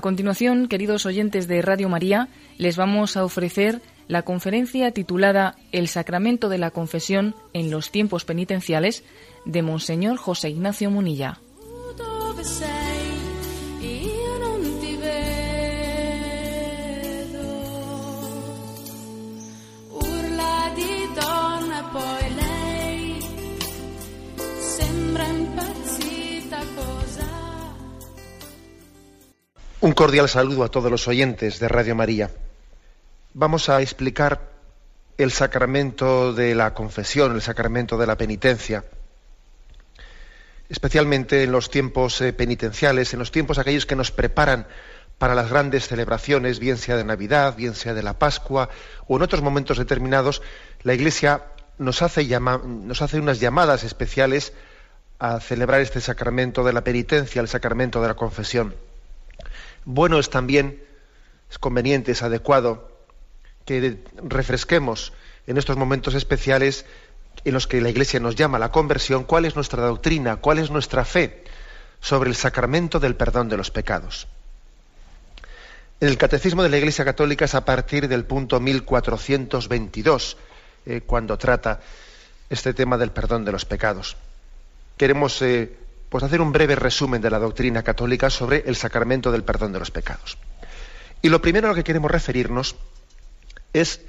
A continuación, queridos oyentes de Radio María, les vamos a ofrecer la conferencia titulada El sacramento de la confesión en los tiempos penitenciales de Monseñor José Ignacio Munilla. Cordial saludo a todos los oyentes de Radio María. Vamos a explicar el sacramento de la confesión, el sacramento de la penitencia, especialmente en los tiempos eh, penitenciales, en los tiempos aquellos que nos preparan para las grandes celebraciones, bien sea de Navidad, bien sea de la Pascua o en otros momentos determinados, la Iglesia nos hace, nos hace unas llamadas especiales a celebrar este sacramento de la penitencia, el sacramento de la confesión. Bueno es también, es conveniente, es adecuado que refresquemos en estos momentos especiales en los que la Iglesia nos llama a la conversión, cuál es nuestra doctrina, cuál es nuestra fe sobre el sacramento del perdón de los pecados. En el Catecismo de la Iglesia Católica es a partir del punto 1422, eh, cuando trata este tema del perdón de los pecados. Queremos eh, pues hacer un breve resumen de la doctrina católica sobre el sacramento del perdón de los pecados. Y lo primero a lo que queremos referirnos es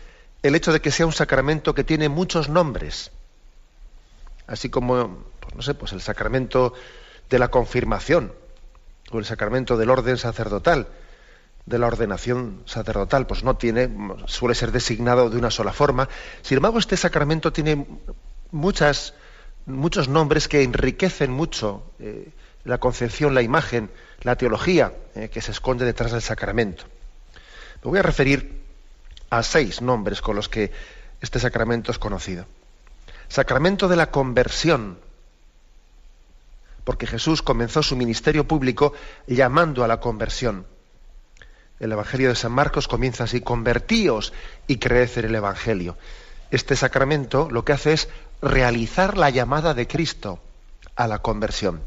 el hecho de que sea un sacramento que tiene muchos nombres, así como, pues no sé, pues el sacramento de la confirmación o el sacramento del orden sacerdotal, de la ordenación sacerdotal, pues no tiene, suele ser designado de una sola forma. Sin embargo, este sacramento tiene muchas muchos nombres que enriquecen mucho eh, la concepción, la imagen, la teología eh, que se esconde detrás del sacramento. Me voy a referir a seis nombres con los que este sacramento es conocido. Sacramento de la conversión, porque Jesús comenzó su ministerio público llamando a la conversión. El Evangelio de San Marcos comienza así, convertíos y creed en el Evangelio. Este sacramento lo que hace es realizar la llamada de Cristo a la conversión.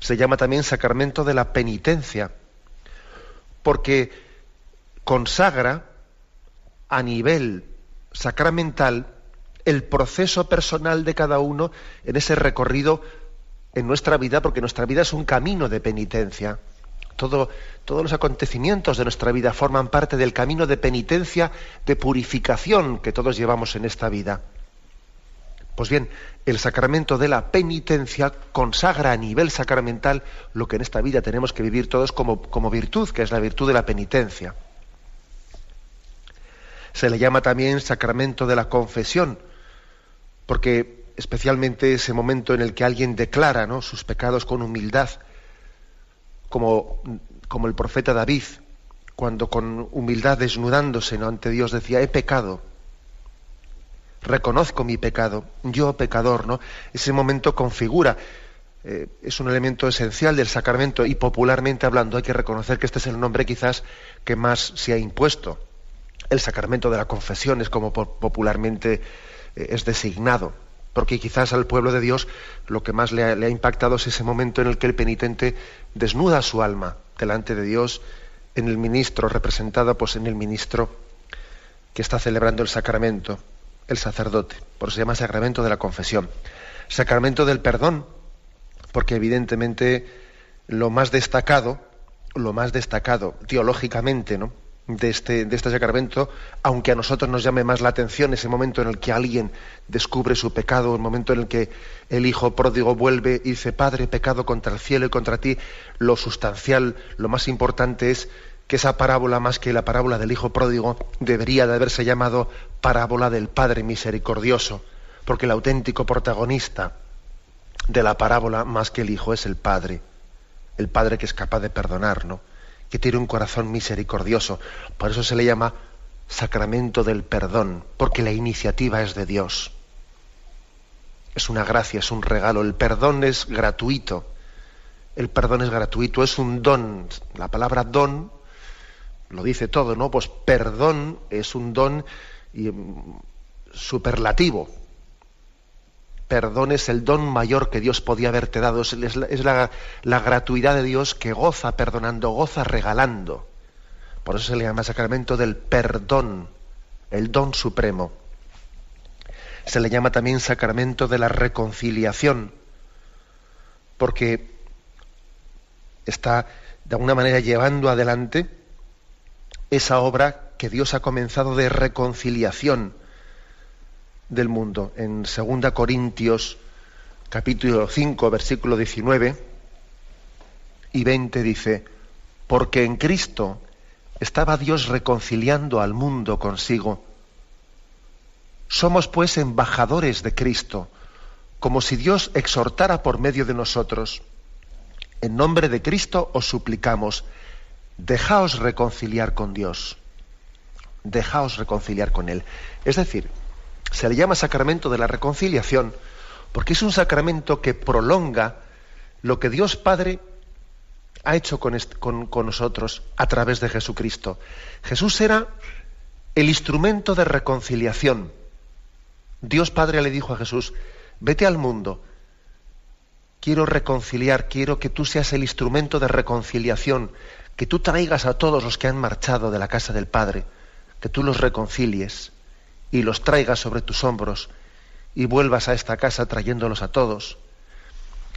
Se llama también sacramento de la penitencia, porque consagra a nivel sacramental el proceso personal de cada uno en ese recorrido en nuestra vida, porque nuestra vida es un camino de penitencia. Todo, todos los acontecimientos de nuestra vida forman parte del camino de penitencia, de purificación que todos llevamos en esta vida. Pues bien, el sacramento de la penitencia consagra a nivel sacramental lo que en esta vida tenemos que vivir todos como, como virtud, que es la virtud de la penitencia. Se le llama también sacramento de la confesión, porque especialmente ese momento en el que alguien declara ¿no? sus pecados con humildad, como, como el profeta David, cuando con humildad desnudándose ante Dios decía, he pecado reconozco mi pecado, yo pecador, ¿no? Ese momento configura, eh, es un elemento esencial del sacramento y popularmente hablando hay que reconocer que este es el nombre quizás que más se ha impuesto. El sacramento de la confesión es como popularmente eh, es designado, porque quizás al pueblo de Dios lo que más le ha, le ha impactado es ese momento en el que el penitente desnuda su alma delante de Dios en el ministro, representado pues en el ministro que está celebrando el sacramento el sacerdote. Por eso se llama sacramento de la confesión. Sacramento del perdón, porque evidentemente lo más destacado, lo más destacado teológicamente, ¿no? De este, de este sacramento, aunque a nosotros nos llame más la atención ese momento en el que alguien descubre su pecado, el momento en el que el hijo pródigo vuelve y dice, Padre, pecado contra el cielo y contra ti, lo sustancial, lo más importante es que esa parábola, más que la parábola del Hijo Pródigo, debería de haberse llamado parábola del Padre Misericordioso, porque el auténtico protagonista de la parábola, más que el Hijo, es el Padre, el Padre que es capaz de perdonar, que tiene un corazón misericordioso. Por eso se le llama sacramento del perdón, porque la iniciativa es de Dios. Es una gracia, es un regalo. El perdón es gratuito. El perdón es gratuito, es un don. La palabra don lo dice todo, ¿no? Pues perdón es un don mm, superlativo. perdón es el don mayor que Dios podía haberte dado, es, la, la, gratuidad de Dios que goza perdonando, goza regalando. Por eso se le llama sacramento del perdón, el don supremo. Se le llama también sacramento de la reconciliación, porque está de alguna manera llevando adelante esa obra que Dios ha comenzado de reconciliación del mundo. En 2 Corintios capítulo 5, versículo 19 y 20 dice, porque en Cristo estaba Dios reconciliando al mundo consigo. Somos pues embajadores de Cristo, como si Dios exhortara por medio de nosotros. En nombre de Cristo os suplicamos, dejaos reconciliar con Dios. Dejaos reconciliar con Él. Es decir, se le llama sacramento de la reconciliación porque es un sacramento que prolonga lo que Dios Padre ha hecho con, con, nosotros a través de Jesucristo. Jesús era el instrumento de reconciliación. Dios Padre le dijo a Jesús, vete al mundo, quiero reconciliar, quiero que tú seas el instrumento de reconciliación, que tú traigas a todos los que han marchado de la casa del Padre, que tú los reconcilies y los traigas sobre tus hombros y vuelvas a esta casa trayéndolos a todos.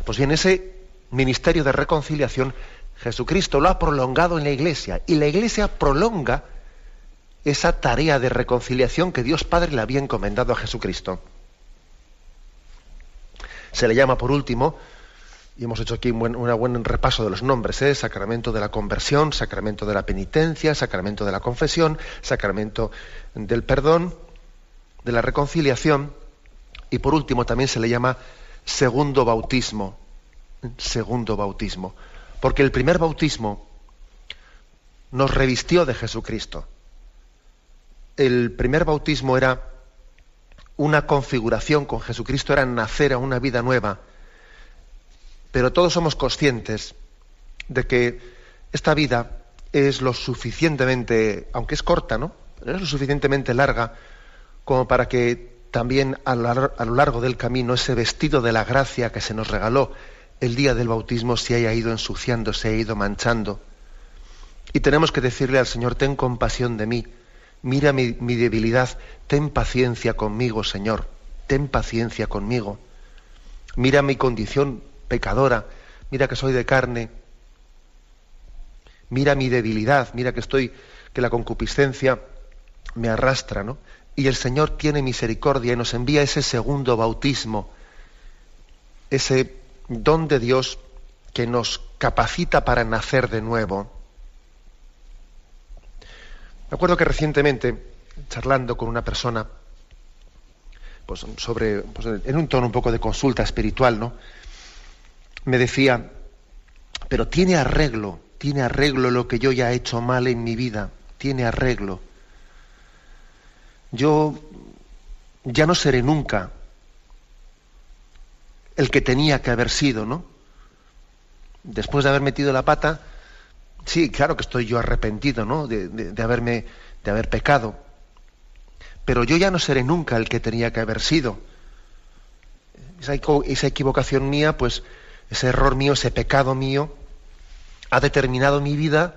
Pues bien, ese ministerio de reconciliación Jesucristo lo ha prolongado en la iglesia y la iglesia prolonga esa tarea de reconciliación que Dios Padre le había encomendado a Jesucristo. Se le llama por último, y hemos hecho aquí un buen, buen repaso de los nombres, ¿eh? sacramento de la conversión, sacramento de la penitencia, sacramento de la confesión, sacramento del perdón, de la reconciliación y por último también se le llama segundo bautismo. Segundo bautismo. Porque el primer bautismo nos revistió de Jesucristo. El primer bautismo era una configuración con Jesucristo, era nacer a una vida nueva. Pero todos somos conscientes de que esta vida es lo suficientemente, aunque es corta, ¿no? es lo suficientemente larga como para que también a lo largo del camino ese vestido de la gracia que se nos regaló el día del bautismo se haya ido ensuciando, se haya ido manchando. Y tenemos que decirle al Señor, ten compasión de mí, mira mi, debilidad, ten paciencia conmigo, Señor, ten paciencia conmigo. Mira mi condición pecadora, mira que soy de carne, mira mi debilidad, mira que estoy, que la concupiscencia me arrastra, ¿no? y el Señor tiene misericordia y nos envía ese segundo bautismo, ese don de Dios que nos capacita para nacer de nuevo. Me acuerdo que recientemente, charlando con una persona, pues sobre, pues en un tono un poco de consulta espiritual, ¿no? Me decía, pero tiene arreglo, tiene arreglo lo que yo ya he hecho mal en mi vida, tiene arreglo yo ya no seré nunca el que tenía que haber sido, ¿no? Después de haber metido la pata, sí, claro que estoy yo arrepentido, ¿no? De, haberme, de haber pecado. Pero yo ya no seré nunca el que tenía que haber sido. Esa, esa equivocación mía, pues, ese error mío, ese pecado mío, ha determinado mi vida,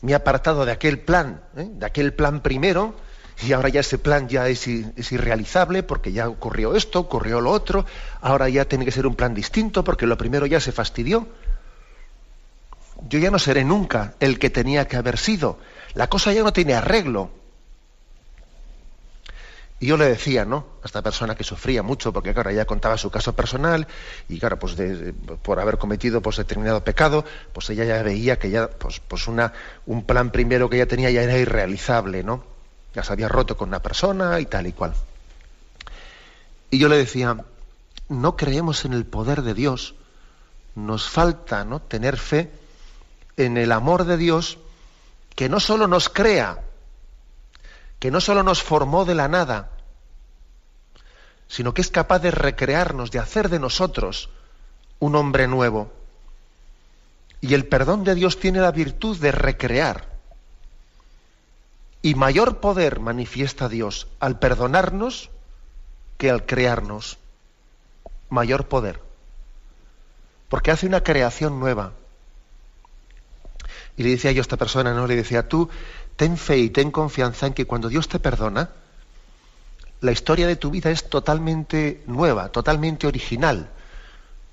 me ha apartado de aquel plan, ¿eh? de aquel plan primero, y ahora ya ese plan ya es, irrealizable porque ya ocurrió esto, ocurrió lo otro, ahora ya tiene que ser un plan distinto porque lo primero ya se fastidió. Yo ya no seré nunca el que tenía que haber sido. La cosa ya no tiene arreglo. Y yo le decía, ¿no? A esta persona que sufría mucho, porque claro, ella contaba su caso personal, y claro, pues por haber cometido pues, determinado pecado, pues ella ya veía que ya, pues, pues una, un plan primero que ella tenía ya era irrealizable, ¿no? ya se había roto con una persona y tal y cual. Y yo le decía, no creemos en el poder de Dios, nos falta ¿no? tener fe en el amor de Dios que no solo nos crea, que no solo nos formó de la nada, sino que es capaz de recrearnos, de hacer de nosotros un hombre nuevo. Y el perdón de Dios tiene la virtud de recrear. Y mayor poder manifiesta Dios al perdonarnos que al crearnos. mayor poder. Porque hace una creación nueva. Y le decía yo a esta persona, ¿no? Le decía, tú ten fe y ten confianza en que cuando Dios te perdona, la historia de tu vida es totalmente nueva, totalmente original.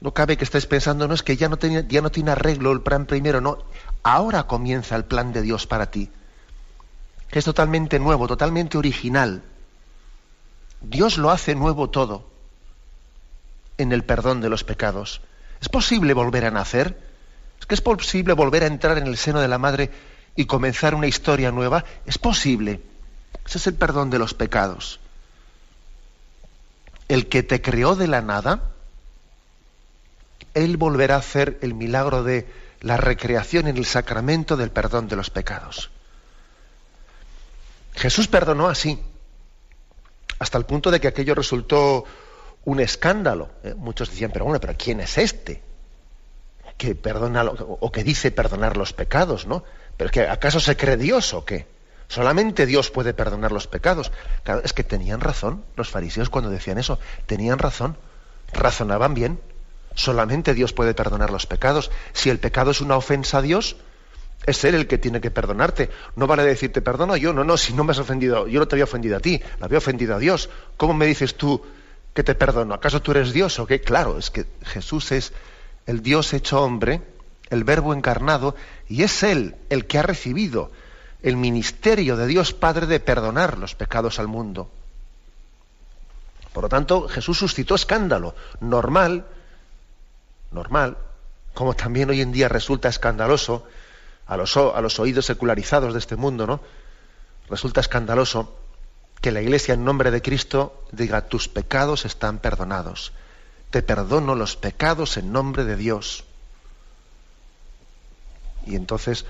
No cabe que estés pensando, no es que ya no, tiene, ya no tiene arreglo el plan primero, no. Ahora comienza el plan de Dios para ti. Que es totalmente nuevo, totalmente original. Dios lo hace nuevo todo en el perdón de los pecados. ¿Es posible volver a nacer? ¿Es que es posible volver a entrar en el seno de la madre y comenzar una historia nueva? Es posible. Ese es el perdón de los pecados. El que te creó de la nada, Él volverá a hacer el milagro de la recreación en el sacramento del perdón de los pecados. Jesús perdonó así, hasta el punto de que aquello resultó un escándalo. ¿eh? Muchos decían, pero bueno, pero ¿quién es este? Que perdona o que dice perdonar los pecados, ¿no? Pero que ¿acaso se cree Dios o qué? Solamente Dios puede perdonar los pecados. Claro, es que tenían razón los fariseos cuando decían eso. Tenían razón. Razonaban bien. Solamente Dios puede perdonar los pecados. Si el pecado es una ofensa a Dios, es Él el que tiene que perdonarte. No vale decirte, perdono yo. No, no, si no me has ofendido, yo no te había ofendido a ti, la había ofendido a Dios. ¿Cómo me dices tú que te perdono? ¿Acaso tú eres Dios o qué? Claro, es que Jesús es el Dios hecho hombre, el Verbo encarnado, y es Él el que ha recibido el ministerio de Dios Padre de perdonar los pecados al mundo. Por lo tanto, Jesús suscitó escándalo, normal, normal, como también hoy en día resulta escandaloso a los, a los oídos secularizados de este mundo, ¿no? Resulta escandaloso que la Iglesia en nombre de Cristo diga, tus pecados están perdonados. Te perdono los pecados en nombre de Dios. Y entonces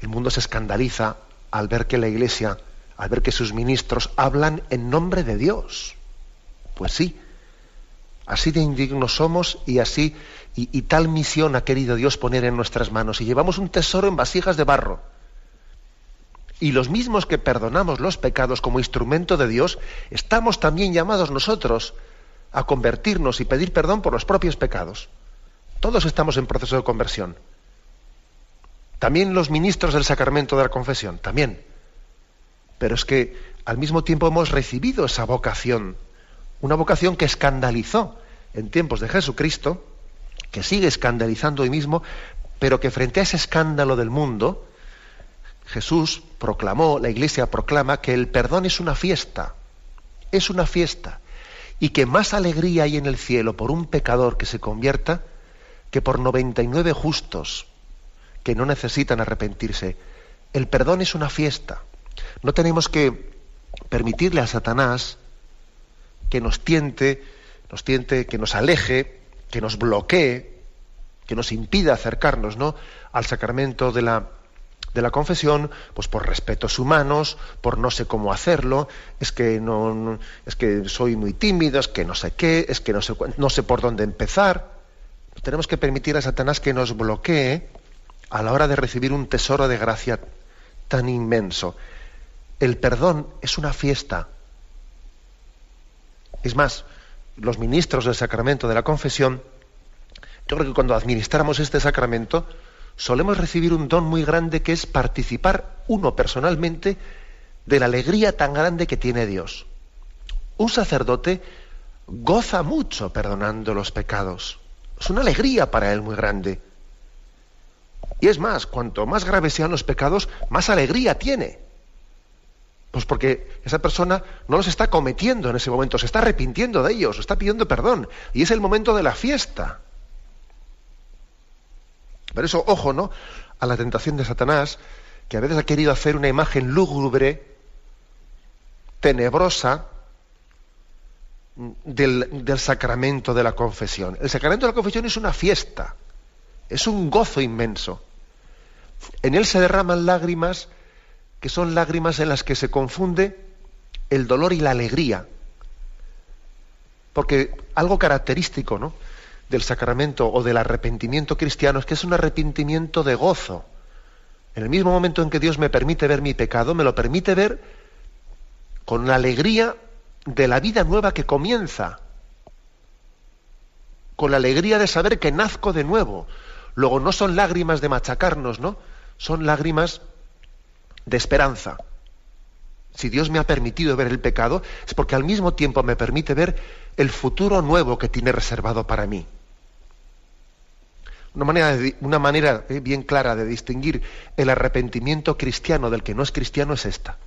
el mundo se escandaliza al ver que la Iglesia, al ver que sus ministros hablan en nombre de Dios. Pues sí, así de indignos somos y así y, tal misión ha querido Dios poner en nuestras manos. Y llevamos un tesoro en vasijas de barro. Y los mismos que perdonamos los pecados como instrumento de Dios, estamos también llamados nosotros a convertirnos y pedir perdón por los propios pecados. Todos estamos en proceso de conversión. También los ministros del sacramento de la confesión, también. Pero es que al mismo tiempo hemos recibido esa vocación, una vocación que escandalizó en tiempos de Jesucristo, que sigue escandalizando hoy mismo, pero que frente a ese escándalo del mundo, Jesús proclamó, la Iglesia proclama que el perdón es una fiesta, es una fiesta, y que más alegría hay en el cielo por un pecador que se convierta que por 99 justos que no necesitan arrepentirse. El perdón es una fiesta. No tenemos que permitirle a Satanás que nos tiente, nos tiente, que nos aleje que nos bloquee, que nos impida acercarnos ¿no? al sacramento de la, de la confesión, pues por respetos humanos, por no sé cómo hacerlo, es que no, es que soy muy tímido, es que no sé qué, es que no sé, no sé por dónde empezar. Tenemos que permitir a Satanás que nos bloquee a la hora de recibir un tesoro de gracia tan inmenso. El perdón es una fiesta. Es más, los ministros del sacramento de la confesión, yo creo que cuando administramos este sacramento, solemos recibir un don muy grande que es participar uno personalmente de la alegría tan grande que tiene Dios. Un sacerdote goza mucho perdonando los pecados. Es una alegría para él muy grande. Y es más, cuanto más graves sean los pecados, más alegría tiene. Pues porque esa persona no los está cometiendo en ese momento, se está arrepintiendo de ellos, está pidiendo perdón. Y es el momento de la fiesta. Por eso, ojo, ¿no? A la tentación de Satanás, que a veces ha querido hacer una imagen lúgubre, tenebrosa, del, del sacramento de la confesión. El sacramento de la confesión es una fiesta, es un gozo inmenso. En él se derraman lágrimas que son lágrimas en las que se confunde el dolor y la alegría. Porque algo característico ¿no? del sacramento o del arrepentimiento cristiano es que es un arrepentimiento de gozo. En el mismo momento en que Dios me permite ver mi pecado, me lo permite ver con la alegría de la vida nueva que comienza. con la alegría de saber que nazco de nuevo. Luego no son lágrimas de machacarnos, ¿no? Son lágrimas de esperanza. Si Dios me ha permitido ver el pecado, es porque al mismo tiempo me permite ver el futuro nuevo que tiene reservado para mí. Una manera, una manera eh, bien clara de distinguir el arrepentimiento cristiano del que no es cristiano es esta.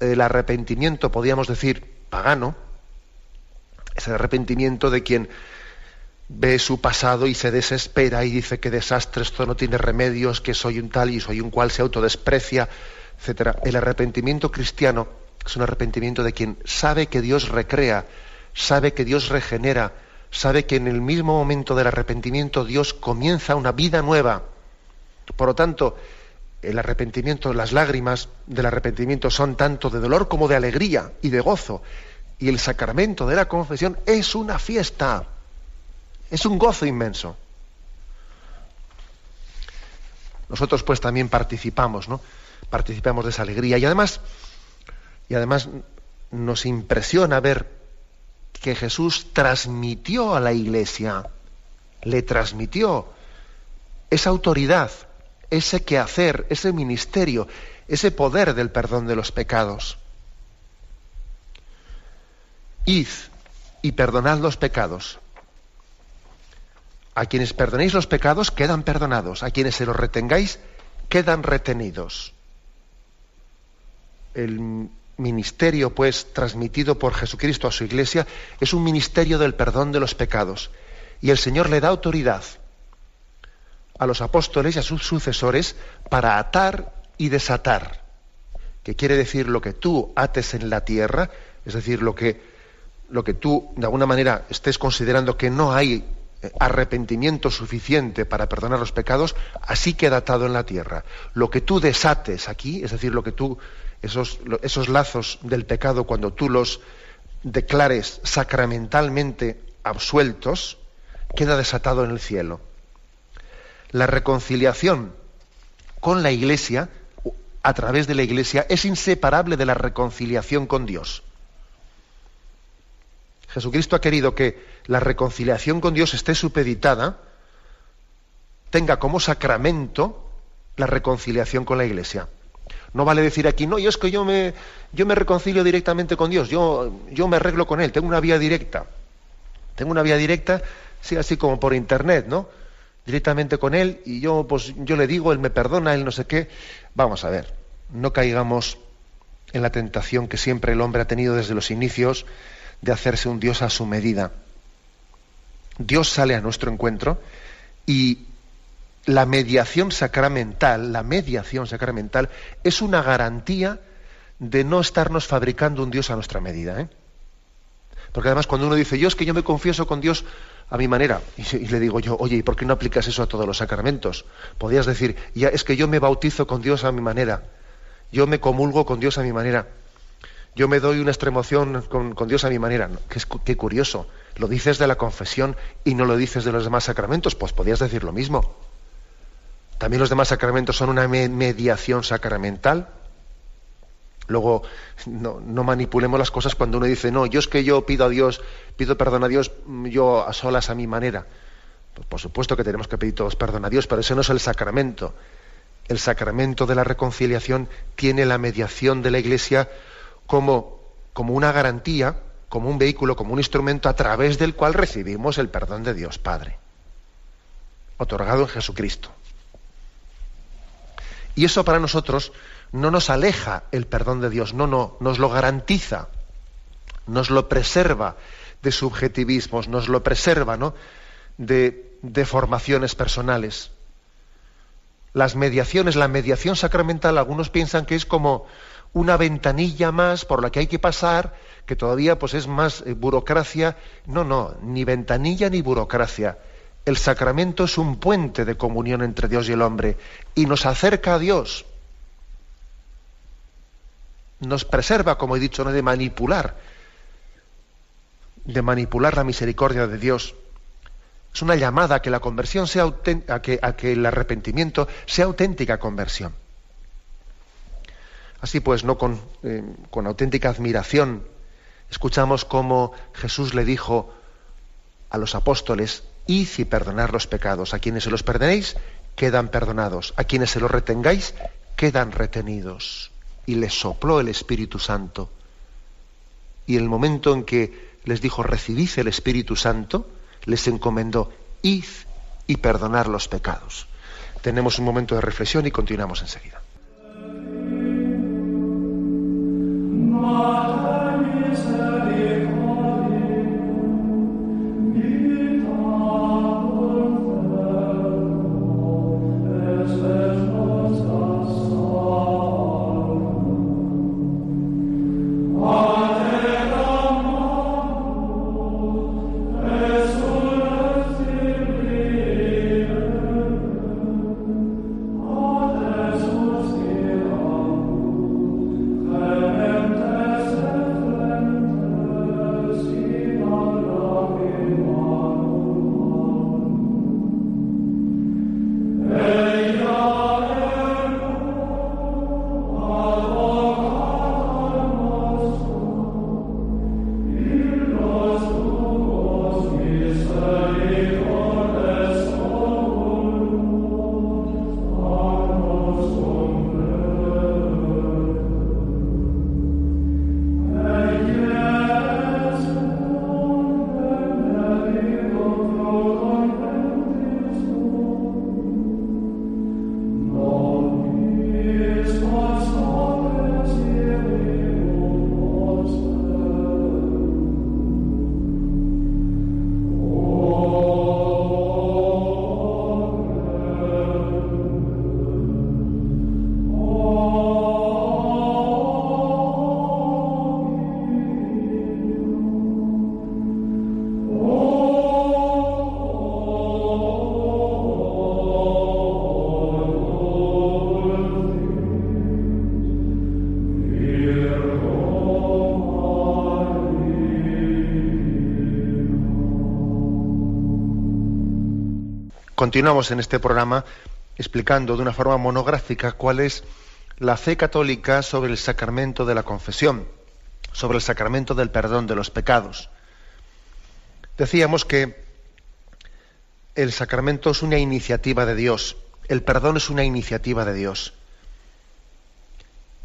El arrepentimiento, podríamos decir, pagano, es el arrepentimiento de quien ve su pasado y se desespera y dice que desastre, esto no tiene remedios, que soy un tal y soy un cual, se autodesprecia, etc. El arrepentimiento cristiano es un arrepentimiento de quien sabe que Dios recrea, sabe que Dios regenera, sabe que en el mismo momento del arrepentimiento Dios comienza una vida nueva. Por lo tanto, el arrepentimiento, las lágrimas del arrepentimiento son tanto de dolor como de alegría y de gozo. Y el sacramento de la confesión es una fiesta, es un gozo inmenso. Nosotros pues también participamos, ¿no? Participamos de esa alegría y además y además nos impresiona ver que Jesús transmitió a la iglesia, le transmitió esa autoridad, ese quehacer, ese ministerio, ese poder del perdón de los pecados. Id y perdonad los pecados. A quienes perdonéis los pecados quedan perdonados, a quienes se los retengáis quedan retenidos. El ministerio, pues, transmitido por Jesucristo a su iglesia, es un ministerio del perdón de los pecados. Y el Señor le da autoridad a los apóstoles y a sus sucesores para atar y desatar. Que quiere decir lo que tú ates en la tierra, es decir, lo que, lo que tú de alguna manera estés considerando que no hay arrepentimiento suficiente para perdonar los pecados, así queda atado en la tierra. Lo que tú desates aquí, es decir, lo que tú esos, esos lazos del pecado, cuando tú los declares sacramentalmente absueltos, queda desatado en el cielo. La reconciliación con la Iglesia, a través de la Iglesia, es inseparable de la reconciliación con Dios. Jesucristo ha querido que la reconciliación con Dios esté supeditada, tenga como sacramento la reconciliación con la Iglesia. No vale decir aquí, no, yo es que yo me, yo me reconcilio directamente con Dios, yo, yo me arreglo con Él, tengo una vía directa. Tengo una vía directa, sí, así como por internet, ¿no? Directamente con Él y yo, pues, yo le digo, Él me perdona, Él no sé qué. Vamos a ver, no caigamos en la tentación que siempre el hombre ha tenido desde los inicios de hacerse un Dios a su medida. Dios sale a nuestro encuentro y la mediación sacramental, la mediación sacramental es una garantía de no estarnos fabricando un Dios a nuestra medida. ¿eh? Porque además cuando uno dice, yo es que yo me confieso con Dios a mi manera, y, le digo yo, oye, ¿y por qué no aplicas eso a todos los sacramentos? Podrías decir, ya es que yo me bautizo con Dios a mi manera, yo me comulgo con Dios a mi manera, yo me doy una extremoción con, Dios a mi manera. Qué, curioso, lo dices de la confesión y no lo dices de los demás sacramentos, pues podrías decir lo mismo. También los demás sacramentos son una mediación sacramental. Luego, no, manipulemos las cosas cuando uno dice, no, yo es que yo pido a Dios, pido perdón a Dios, mm, yo a solas a mi manera. Pues por supuesto que tenemos que pedir todos perdón a Dios, pero eso no es el sacramento. El sacramento de la reconciliación tiene la mediación de la Iglesia como, como una garantía, como un vehículo, como un instrumento a través del cual recibimos el perdón de Dios Padre, otorgado en Jesucristo. Y eso para nosotros no nos aleja el perdón de Dios, no, no, nos lo garantiza, nos lo preserva de subjetivismos, nos lo preserva ¿no? de deformaciones personales. Las mediaciones, la mediación sacramental, algunos piensan que es como una ventanilla más por la que hay que pasar, que todavía pues es más eh, burocracia. No, no, ni ventanilla ni burocracia. El sacramento es un puente de comunión entre Dios y el hombre y nos acerca a Dios. Nos preserva, como he dicho, ¿no? de manipular, de manipular la misericordia de Dios. Es una llamada a que la conversión sea a a que el arrepentimiento sea auténtica conversión. Así pues, no con, eh, con auténtica admiración, escuchamos cómo Jesús le dijo a los apóstoles, id y perdonar los pecados. A quienes se los perdonéis, quedan perdonados. A quienes se los retengáis, quedan retenidos. Y les sopló el Espíritu Santo. Y el momento en que les dijo, recibid el Espíritu Santo, les encomendó, id y perdonar los pecados. Tenemos un momento de reflexión y continuamos enseguida. Mater Continuamos en este programa explicando de una forma monográfica cuál es la fe católica sobre el sacramento de la confesión, sobre el sacramento del perdón de los pecados. Decíamos que el sacramento es una iniciativa de Dios, el perdón es una iniciativa de Dios.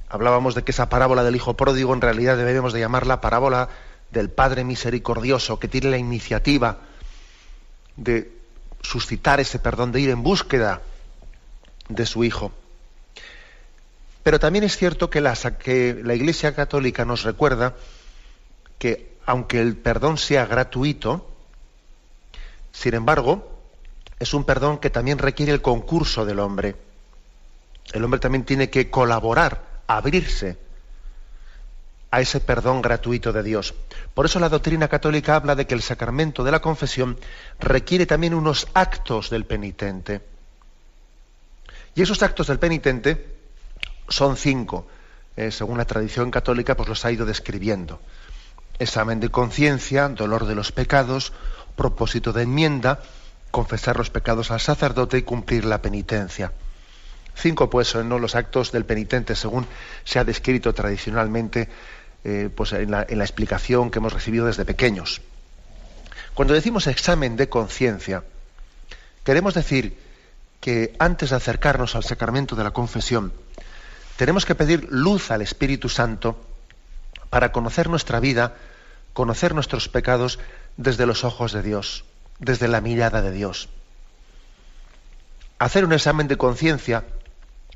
Hablábamos de que esa parábola del Hijo Pródigo en realidad deberíamos de llamarla parábola del Padre Misericordioso, que tiene la iniciativa de suscitar ese perdón, de ir en búsqueda de su Hijo. Pero también es cierto que la, que la Iglesia Católica nos recuerda que aunque el perdón sea gratuito, sin embargo, es un perdón que también requiere el concurso del hombre. El hombre también tiene que colaborar, abrirse a ese perdón gratuito de Dios. Por eso la doctrina católica habla de que el sacramento de la confesión requiere también unos actos del penitente. Y esos actos del penitente son cinco. Eh, según la tradición católica, pues los ha ido describiendo. Examen de conciencia, dolor de los pecados, propósito de enmienda, confesar los pecados al sacerdote y cumplir la penitencia. Cinco, pues, son los actos del penitente, según se ha descrito tradicionalmente eh, pues en la, en la explicación que hemos recibido desde pequeños. Cuando decimos examen de conciencia, queremos decir que antes de acercarnos al sacramento de la confesión, tenemos que pedir luz al Espíritu Santo para conocer nuestra vida, conocer nuestros pecados desde los ojos de Dios, desde la mirada de Dios. Hacer un examen de conciencia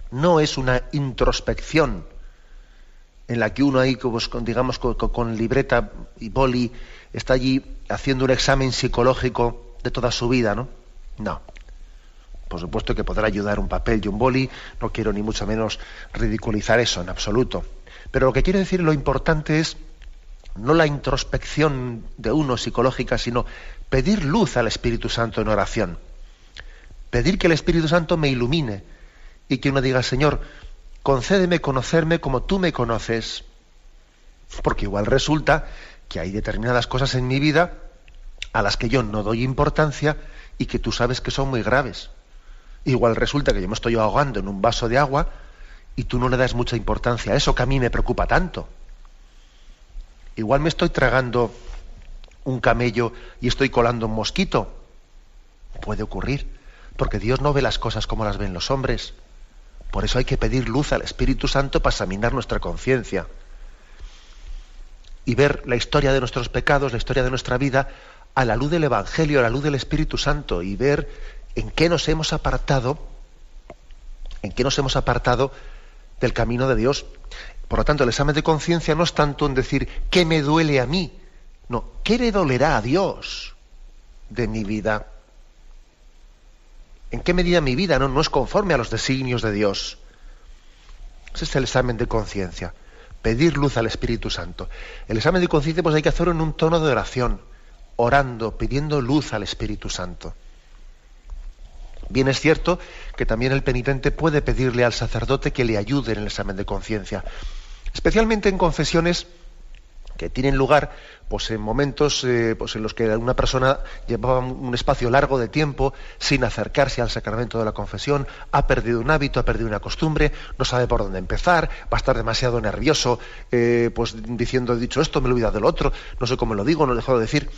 no es una introspección, en la que uno ahí, digamos, con, libreta y boli, está allí haciendo un examen psicológico de toda su vida, ¿no? No. Por supuesto que podrá ayudar un papel y un boli, no quiero ni mucho menos ridiculizar eso en absoluto. Pero lo que quiero decir, lo importante es no la introspección de uno psicológica, sino pedir luz al Espíritu Santo en oración. Pedir que el Espíritu Santo me ilumine y que uno diga, Señor, concédeme conocerme como tú me conoces, porque igual resulta que hay determinadas cosas en mi vida a las que yo no doy importancia y que tú sabes que son muy graves. Igual resulta que yo me estoy ahogando en un vaso de agua y tú no le das mucha importancia a eso que a mí me preocupa tanto. Igual me estoy tragando un camello y estoy colando un mosquito. Puede ocurrir, porque Dios no ve las cosas como las ven los hombres. Por eso hay que pedir luz al Espíritu Santo para examinar nuestra conciencia y ver la historia de nuestros pecados, la historia de nuestra vida, a la luz del Evangelio, a la luz del Espíritu Santo y ver en qué nos hemos apartado, en qué nos hemos apartado del camino de Dios. Por lo tanto, el examen de conciencia no es tanto en decir qué me duele a mí, no, qué le dolerá a Dios de mi vida. ¿En qué medida mi vida no, no es conforme a los designios de Dios? Ese es el examen de conciencia. Pedir luz al Espíritu Santo. El examen de conciencia pues hay que hacerlo en un tono de oración, orando, pidiendo luz al Espíritu Santo. Bien es cierto que también el penitente puede pedirle al sacerdote que le ayude en el examen de conciencia, especialmente en confesiones que tienen lugar pues en momentos eh, pues en los que una persona llevaba un espacio largo de tiempo sin acercarse al sacramento de la confesión, ha perdido un hábito, ha perdido una costumbre, no sabe por dónde empezar, va a estar demasiado nervioso, eh, pues diciendo, he dicho esto, me he olvidado del otro, no sé cómo lo digo, no lo dejo de decir.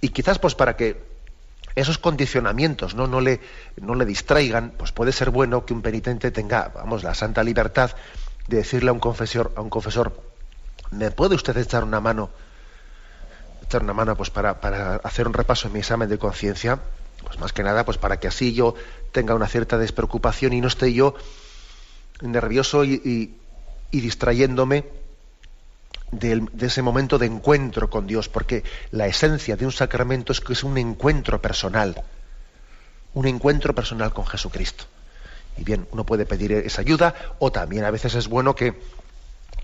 Y quizás pues para que esos condicionamientos ¿no? No, le, no le distraigan, pues puede ser bueno que un penitente tenga, vamos, la santa libertad de decirle a un confesor, a un confesor, ¿me puede usted echar una mano? Una mano pues para, para hacer un repaso en mi examen de conciencia, pues más que nada, pues para que así yo tenga una cierta despreocupación y no esté yo nervioso y, y distrayéndome de, ese momento de encuentro con Dios, porque la esencia de un sacramento es que es un encuentro personal, un encuentro personal con Jesucristo. Y bien, uno puede pedir esa ayuda o también a veces es bueno que,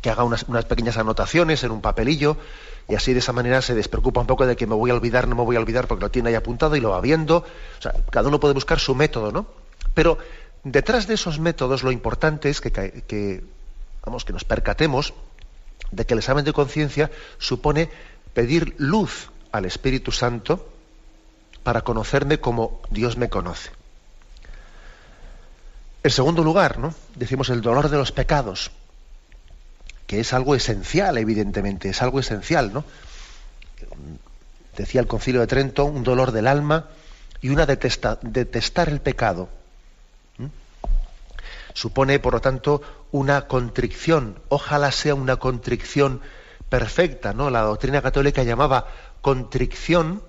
haga unas, pequeñas anotaciones en un papelillo y así de esa manera se despreocupa un poco de que me voy a olvidar, no me voy a olvidar porque lo tiene ahí apuntado y lo va viendo. O sea, cada uno puede buscar su método, ¿no? Pero detrás de esos métodos lo importante es que, que, vamos, que nos percatemos de que el examen de conciencia supone pedir luz al Espíritu Santo para conocerme como Dios me conoce. En segundo lugar, ¿no? decimos el dolor de los pecados, que es algo esencial, evidentemente, es algo esencial, ¿no? Decía el Concilio de Trento, un dolor del alma y una detestar el pecado supone, por lo tanto, una contrición. Ojalá sea una contrición perfecta, ¿no? La doctrina católica llamaba contrición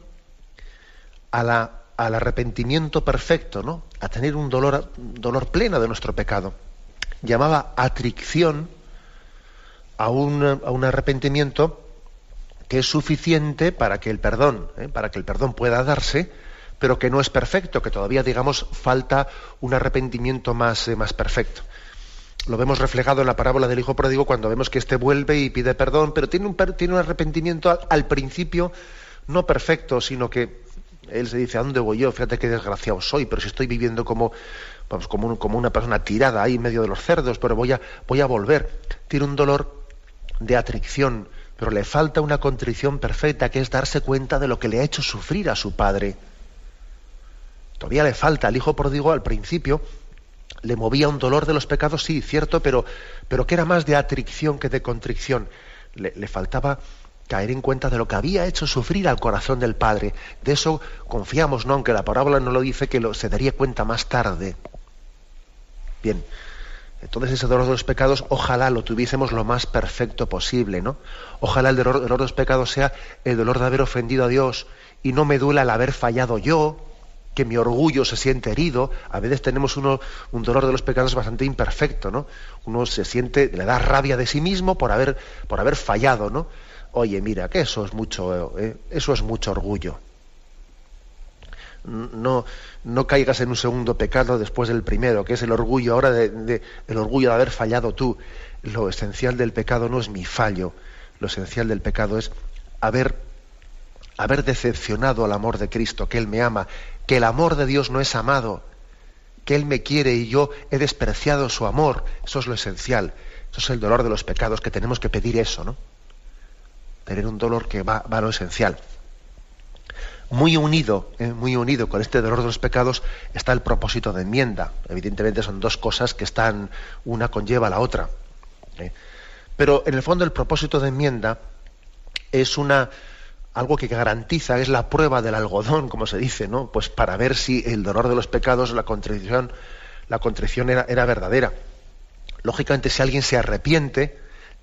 a la, al arrepentimiento perfecto, ¿no? A tener un dolor, dolor pleno de nuestro pecado. Llamaba atricción a un, a un arrepentimiento que es suficiente para que el perdón, ¿eh? para que el perdón pueda darse, pero que no es perfecto, que todavía, digamos, falta un arrepentimiento más, eh, más perfecto. Lo vemos reflejado en la parábola del hijo pródigo cuando vemos que éste vuelve y pide perdón, pero tiene un, tiene un arrepentimiento al, principio no perfecto, sino que él se dice, ¿a dónde voy yo? Fíjate qué desgraciado soy, pero si estoy viviendo como, vamos, como, como una persona tirada ahí en medio de los cerdos, pero voy a, voy a volver. Tiene un dolor de atricción, pero le falta una contrición perfecta, que es darse cuenta de lo que le ha hecho sufrir a su padre. Todavía le falta. al hijo pródigo al principio le movía un dolor de los pecados, sí, cierto, pero, pero que era más de atricción que de contrición. Le, faltaba caer en cuenta de lo que había hecho sufrir al corazón del Padre. De eso confiamos, ¿no? Aunque la parábola no lo dice, que lo, se daría cuenta más tarde. Bien, entonces ese dolor de los pecados, ojalá lo tuviésemos lo más perfecto posible, ¿no? Ojalá el dolor, dolor de los pecados sea el dolor de haber ofendido a Dios y no me duela el haber fallado yo, que mi orgullo se siente herido. A veces tenemos uno, un dolor de los pecados bastante imperfecto, ¿no? Uno se siente, le da rabia de sí mismo por haber, por haber fallado, ¿no? Oye, mira, que eso es mucho, eh, eso es mucho orgullo. No, no caigas en un segundo pecado después del primero, que es el orgullo ahora de, el orgullo de haber fallado tú. Lo esencial del pecado no es mi fallo, lo esencial del pecado es haber, haber decepcionado al amor de Cristo, que Él me ama, que el amor de Dios no es amado, que Él me quiere y yo he despreciado su amor. Eso es lo esencial. Eso es el dolor de los pecados, que tenemos que pedir eso, ¿no? Tener un dolor que va, a lo esencial. Muy unido, ¿eh? muy unido con este dolor de los pecados está el propósito de enmienda. Evidentemente son dos cosas que están, una conlleva a la otra. ¿eh? Pero en el fondo el propósito de enmienda es una algo que garantiza, es la prueba del algodón, como se dice, ¿no? Pues para ver si el dolor de los pecados, la contrición, la contrición era, era verdadera. Lógicamente, si alguien se arrepiente,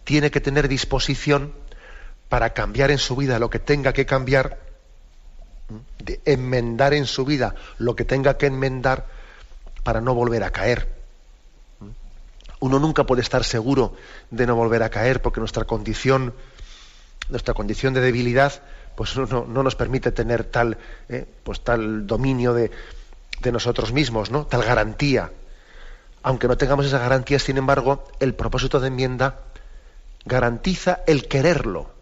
tiene que tener disposición para cambiar en su vida lo que tenga que cambiar, de enmendar en su vida lo que tenga que enmendar para no volver a caer. Uno nunca puede estar seguro de no volver a caer porque nuestra condición, nuestra condición de debilidad, pues no, no nos permite tener tal, eh, pues tal dominio de, de nosotros mismos, ¿no? Tal garantía. Aunque no tengamos esa garantía, sin embargo, el propósito de enmienda garantiza el quererlo.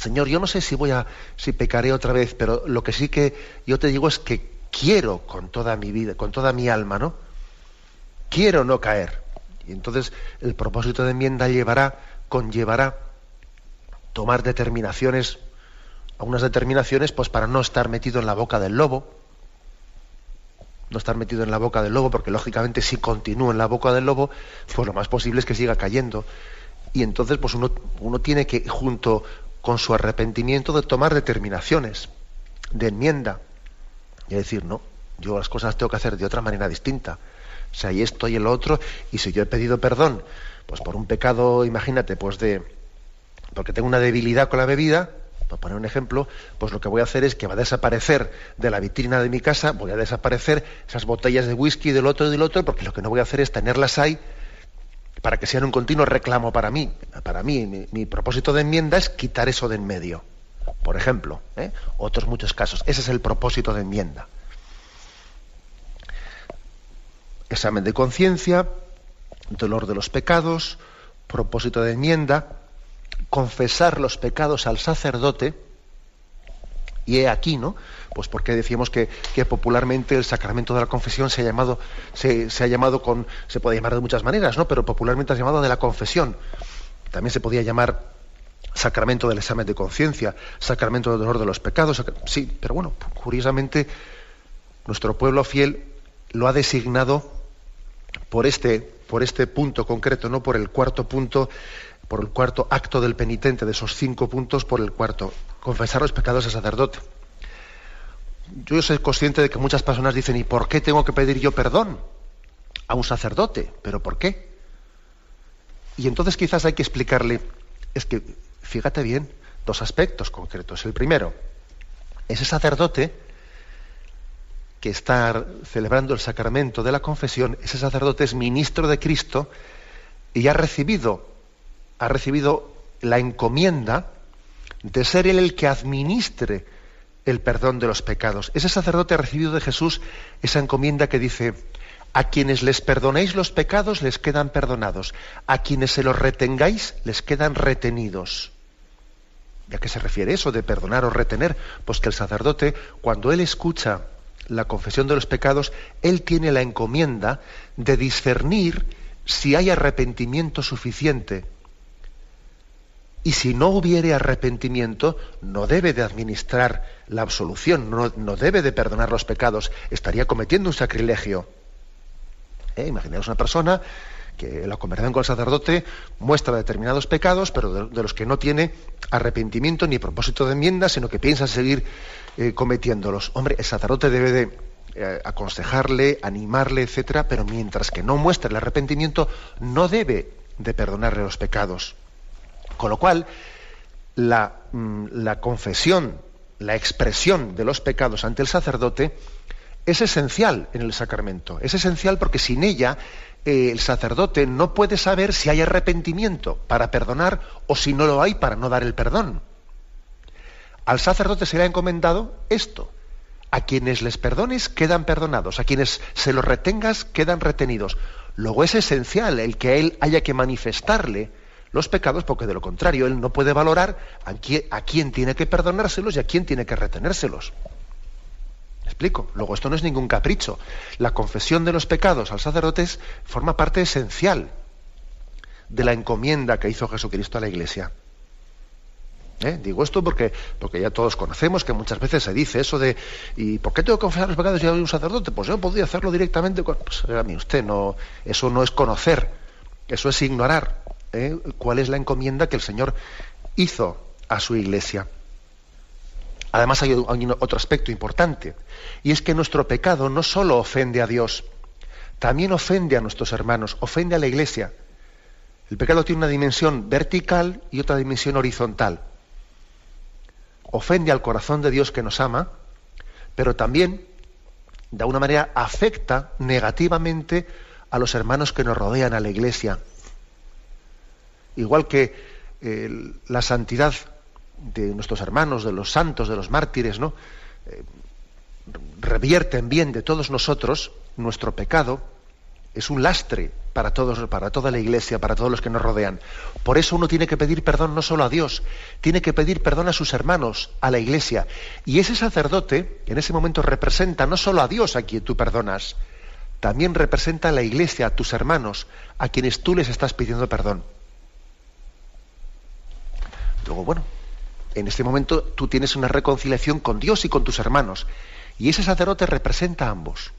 Señor, yo no sé si voy a, si pecaré otra vez, pero lo que sí que yo te digo es que quiero con toda mi vida, con toda mi alma, ¿no? Quiero no caer. Y entonces el propósito de enmienda llevará, conllevará tomar determinaciones, algunas determinaciones, pues para no estar metido en la boca del lobo, no estar metido en la boca del lobo, porque lógicamente si continúa en la boca del lobo, pues lo más posible es que siga cayendo. Y entonces, pues uno, uno tiene que, junto con su arrepentimiento, de tomar determinaciones de enmienda. Y decir, no, yo las cosas tengo que hacer de otra manera distinta. O sea, y esto y el otro, y si yo he pedido perdón, pues por un pecado, imagínate, pues de, porque tengo una debilidad con la bebida, para poner un ejemplo, pues lo que voy a hacer es que va a desaparecer de la vitrina de mi casa, voy a desaparecer esas botellas de whisky del otro y del otro, porque lo que no voy a hacer es tenerlas ahí para que sean un continuo reclamo para mí. Para mí, mi, propósito de enmienda es quitar eso de en medio. Por ejemplo, ¿eh? otros muchos casos. Ese es el propósito de enmienda. Examen de conciencia, dolor de los pecados, propósito de enmienda, confesar los pecados al sacerdote, y he aquí, ¿no? Pues porque decíamos que, popularmente el sacramento de la confesión se ha llamado, se, ha llamado con, se puede llamar de muchas maneras, ¿no? Pero popularmente ha llamado de la confesión. También se podía llamar sacramento del examen de conciencia, sacramento del dolor de los pecados, sí, pero bueno, curiosamente nuestro pueblo fiel lo ha designado por este, por este punto concreto, no por el cuarto punto, por el cuarto acto del penitente de esos cinco puntos, por el cuarto, confesar los pecados al sacerdote yo soy consciente de que muchas personas dicen, ¿y por qué tengo que pedir yo perdón a un sacerdote? ¿Pero por qué? Y entonces quizás hay que explicarle, es que, fíjate bien, dos aspectos concretos. El primero, ese sacerdote que está celebrando el sacramento de la confesión, ese sacerdote es ministro de Cristo y ha recibido, ha recibido la encomienda de ser él el que administre el perdón de los pecados. Ese sacerdote ha recibido de Jesús esa encomienda que dice, a quienes les perdonéis los pecados les quedan perdonados, a quienes se los retengáis les quedan retenidos. ¿Y a qué se refiere eso de perdonar o retener? Pues que el sacerdote, cuando él escucha la confesión de los pecados, él tiene la encomienda de discernir si hay arrepentimiento suficiente y si no hubiere arrepentimiento, no debe de administrar la absolución, no, debe de perdonar los pecados, estaría cometiendo un sacrilegio. ¿Eh? Imaginaos una persona que la conversación con el sacerdote muestra determinados pecados, pero de, los que no tiene arrepentimiento ni propósito de enmienda, sino que piensa seguir eh, cometiéndolos. Hombre, el sacerdote debe de eh, aconsejarle, animarle, etcétera, pero mientras que no muestre el arrepentimiento, no debe de perdonarle los pecados. Con lo cual, mm, la, confesión, la expresión de los pecados ante el sacerdote es esencial en el sacramento. Es esencial porque sin ella eh, el sacerdote no puede saber si hay arrepentimiento para perdonar o si no lo hay para no dar el perdón. Al sacerdote se le ha encomendado esto. A quienes les perdones quedan perdonados, a quienes se los retengas quedan retenidos. Luego es esencial el que él haya que manifestarle los pecados, porque de lo contrario él no puede valorar a quién, tiene que perdonárselos y a quién tiene que retenérselos. ¿Me explico? Luego, esto no es ningún capricho. La confesión de los pecados al sacerdote forma parte esencial de la encomienda que hizo Jesucristo a la Iglesia. ¿Eh? Digo esto porque, porque ya todos conocemos que muchas veces se dice eso de ¿y por qué tengo que confesar los pecados si hay un sacerdote? Pues yo podría hacerlo directamente con... Pues, a mí usted no... Eso no es conocer, eso es ignorar. ¿Eh? cuál es la encomienda que el Señor hizo a su iglesia. Además hay, otro aspecto importante, y es que nuestro pecado no solo ofende a Dios, también ofende a nuestros hermanos, ofende a la Iglesia. El pecado tiene una dimensión vertical y otra dimensión horizontal. Ofende al corazón de Dios que nos ama, pero también, de alguna manera, afecta negativamente a los hermanos que nos rodean, a la Iglesia. Igual que eh, la santidad de nuestros hermanos, de los santos, de los mártires, ¿no? Eh, revierten bien de todos nosotros, nuestro pecado es un lastre para todos, para toda la iglesia, para todos los que nos rodean. Por eso uno tiene que pedir perdón no solo a Dios, tiene que pedir perdón a sus hermanos, a la iglesia. Y ese sacerdote, en ese momento, representa no solo a Dios a quien tú perdonas, también representa a la iglesia, a tus hermanos, a quienes tú les estás pidiendo perdón. Luego, bueno, en este momento tú tienes una reconciliación con Dios y con tus hermanos. Y ese sacerdote representa a ambos.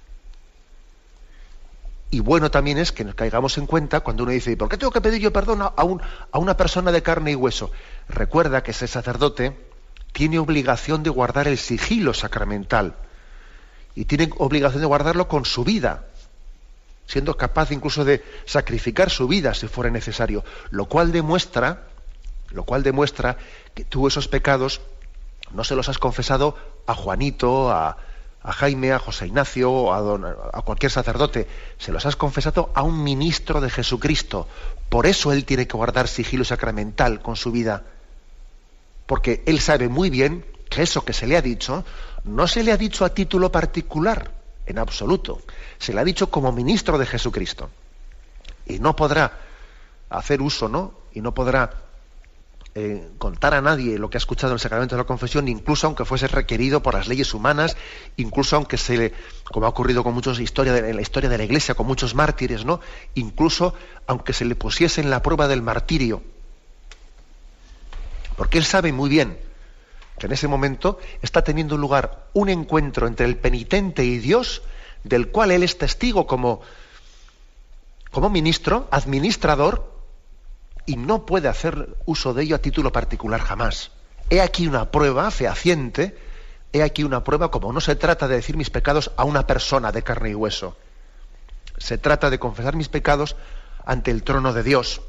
Y bueno también es que nos caigamos en cuenta cuando uno dice, ¿por qué tengo que pedir yo perdón a, a una persona de carne y hueso? Recuerda que ese sacerdote tiene obligación de guardar el sigilo sacramental y tiene obligación de guardarlo con su vida, siendo capaz incluso de sacrificar su vida si fuera necesario, lo cual demuestra lo cual demuestra que tú esos pecados no se los has confesado a Juanito, a, Jaime, a José Ignacio, a, a cualquier sacerdote, se los has confesado a un ministro de Jesucristo. Por eso él tiene que guardar sigilo sacramental con su vida. Porque él sabe muy bien que eso que se le ha dicho no se le ha dicho a título particular, en absoluto. Se le ha dicho como ministro de Jesucristo. Y no podrá hacer uso, ¿no? Y no podrá eh, contar a nadie lo que ha escuchado en el sacramento de la confesión, incluso aunque fuese requerido por las leyes humanas, incluso aunque se le, como ha ocurrido con muchos historia en la historia de la Iglesia, con muchos mártires, ¿no? Incluso aunque se le pusiese en la prueba del martirio. Porque él sabe muy bien que en ese momento está teniendo lugar un encuentro entre el penitente y Dios, del cual él es testigo como, como ministro, administrador, y no puede hacer uso de ello a título particular jamás. He aquí una prueba fehaciente, he aquí una prueba como no se trata de decir mis pecados a una persona de carne y hueso. Se trata de confesar mis pecados ante el trono de Dios,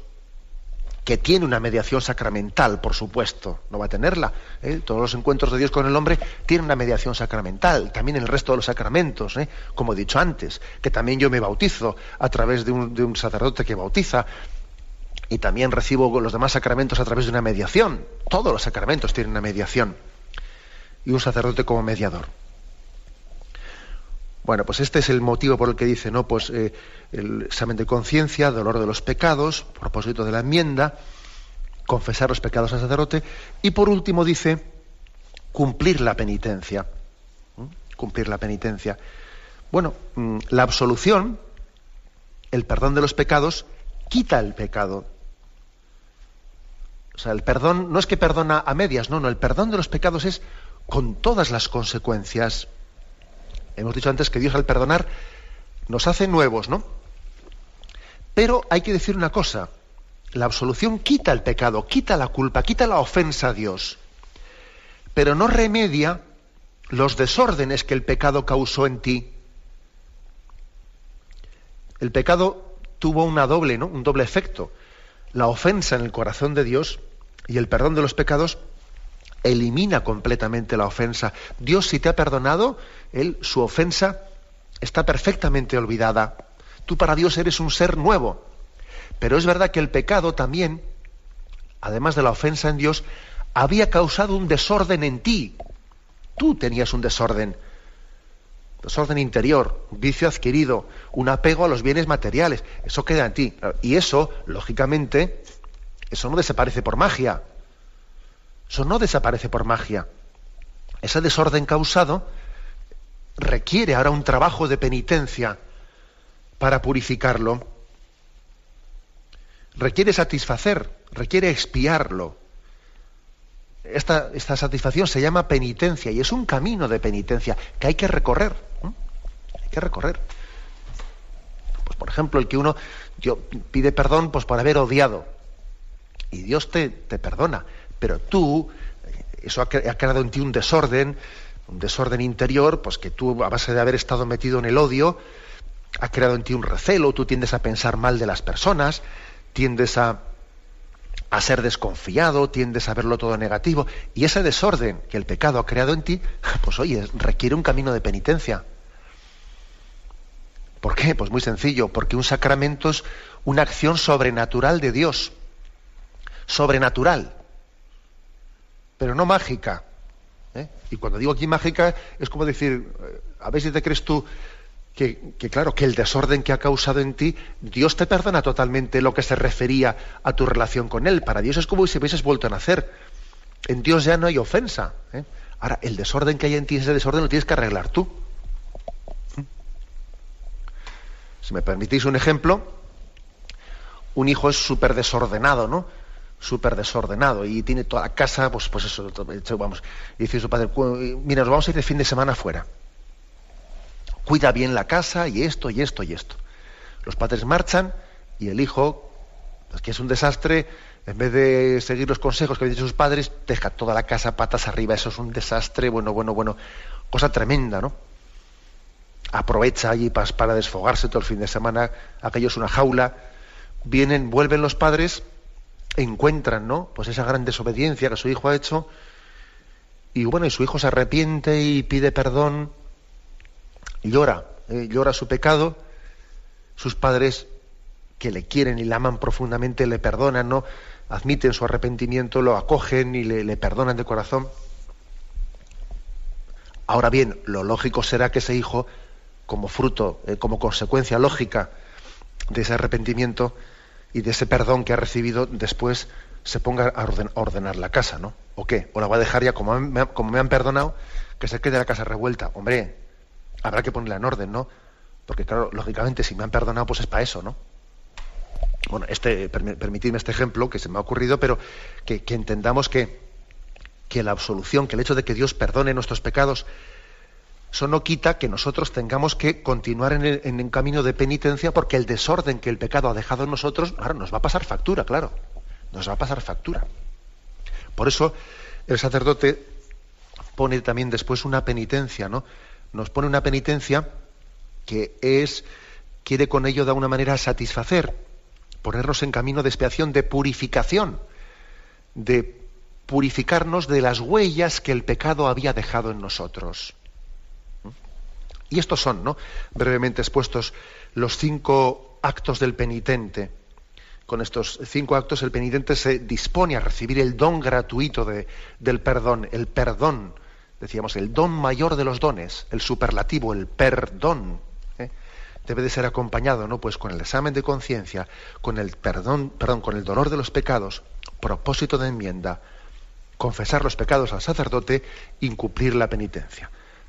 que tiene una mediación sacramental, por supuesto, no va a tenerla. ¿eh? Todos los encuentros de Dios con el hombre tienen una mediación sacramental, también el resto de los sacramentos, ¿eh? como he dicho antes, que también yo me bautizo a través de un, de un sacerdote que bautiza, y también recibo los demás sacramentos a través de una mediación. Todos los sacramentos tienen una mediación. Y un sacerdote como mediador. Bueno, pues este es el motivo por el que dice, ¿no? Pues eh, el examen de conciencia, dolor de los pecados, propósito de la enmienda, confesar los pecados al sacerdote, y por último dice, cumplir la penitencia. Cumplir la penitencia. Bueno, mm, la absolución, el perdón de los pecados, quita el pecado. O sea, el perdón no es que perdona a medias, no, no, el perdón de los pecados es con todas las consecuencias. Hemos dicho antes que Dios al perdonar nos hace nuevos, ¿no? Pero hay que decir una cosa, la absolución quita el pecado, quita la culpa, quita la ofensa a Dios, pero no remedia los desórdenes que el pecado causó en ti. El pecado tuvo una doble, ¿no? un doble efecto la ofensa en el corazón de Dios y el perdón de los pecados elimina completamente la ofensa. Dios si te ha perdonado, él su ofensa está perfectamente olvidada. Tú para Dios eres un ser nuevo. Pero es verdad que el pecado también, además de la ofensa en Dios, había causado un desorden en ti. Tú tenías un desorden desorden interior, vicio adquirido, un apego a los bienes materiales. Eso queda en ti. Y eso, lógicamente, eso no desaparece por magia. Eso no desaparece por magia. Ese desorden causado requiere ahora un trabajo de penitencia para purificarlo. Requiere satisfacer, requiere expiarlo esta, satisfacción se llama penitencia y es un camino de penitencia que hay que recorrer. Que recorrer. Pues por ejemplo, el que uno pide perdón pues, por haber odiado. Y Dios te, te perdona. Pero tú, eso ha, creado en ti un desorden, un desorden interior, pues que tú, a base de haber estado metido en el odio, ha creado en ti un recelo, tú tiendes a pensar mal de las personas, tiendes a, a ser desconfiado, tiendes a verlo todo negativo. Y ese desorden que el pecado ha creado en ti, pues oye, requiere un camino de penitencia. ¿Por qué? Pues muy sencillo, porque un sacramento es una acción sobrenatural de Dios. Sobrenatural. Pero no mágica. ¿eh? Y cuando digo aquí mágica, es como decir, eh, a ver si te crees tú que, claro, que el desorden que ha causado en ti, Dios te perdona totalmente lo que se refería a tu relación con Él. Para Dios es como si hubieses vuelto a nacer. En Dios ya no hay ofensa. ¿eh? Ahora, el desorden que hay en ti, ese desorden lo tienes que arreglar tú. Si me permitís un ejemplo, un hijo es súper desordenado, ¿no? Súper desordenado y tiene toda la casa, pues, pues eso, vamos. Y dice su padre, mira, nos vamos a ir de fin de semana afuera. Cuida bien la casa y esto y esto y esto. Los padres marchan y el hijo, pues que es un desastre, en vez de seguir los consejos que habían dicho sus padres, deja toda la casa patas arriba. Eso es un desastre, bueno, bueno, bueno. Cosa tremenda, ¿no? Aprovecha allí para, desfogarse todo el fin de semana, aquello es una jaula, vienen, vuelven los padres, encuentran, ¿no? Pues esa gran desobediencia que su hijo ha hecho, y bueno, y su hijo se arrepiente y pide perdón, llora, eh, llora su pecado, sus padres que le quieren y le aman profundamente le perdonan, ¿no? Admiten su arrepentimiento, lo acogen y le perdonan de corazón. Ahora bien, lo lógico será que ese hijo como fruto, eh, como consecuencia lógica de ese arrepentimiento y de ese perdón que ha recibido, después se ponga a ordenar la casa, ¿no? ¿O qué? ¿O la va a dejar ya como me, como me han perdonado, que se quede la casa revuelta? Hombre, habrá que ponerla en orden, ¿no? Porque claro, lógicamente si me han perdonado, pues es para eso, ¿no? Bueno, este, permitidme este ejemplo que se me ha ocurrido, pero que, que entendamos que, que la absolución, que el hecho de que Dios perdone nuestros pecados, eso no quita que nosotros tengamos que continuar en, el, camino de penitencia porque el desorden que el pecado ha dejado en nosotros, ahora nos va a pasar factura, claro. Nos va a pasar factura. Por eso el sacerdote pone también después una penitencia, ¿no? Nos pone una penitencia que es, quiere con ello de alguna manera satisfacer, ponernos en camino de expiación, de purificación, de purificarnos de las huellas que el pecado había dejado en nosotros. Y estos son, ¿no? brevemente expuestos, los cinco actos del penitente. Con estos cinco actos el penitente se dispone a recibir el don gratuito de, del perdón, el perdón, decíamos, el don mayor de los dones, el superlativo, el perdón. ¿eh? Debe de ser acompañado, ¿no? Pues con el examen de conciencia, con el perdón, perdón, con el dolor de los pecados, propósito de enmienda, confesar los pecados al sacerdote, incumplir la penitencia.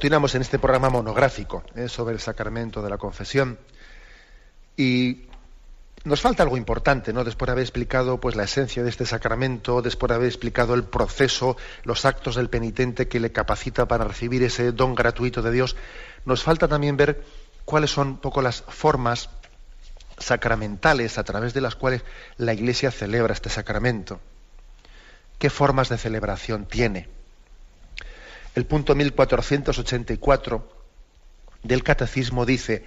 Continuamos en este programa monográfico eh, sobre el sacramento de la confesión y nos falta algo importante, ¿no? Después de haber explicado pues la esencia de este sacramento, después de haber explicado el proceso, los actos del penitente que le capacita para recibir ese don gratuito de Dios, nos falta también ver cuáles son un poco las formas sacramentales a través de las cuales la Iglesia celebra este sacramento. ¿Qué formas de celebración tiene? El punto 1484 del Catecismo dice,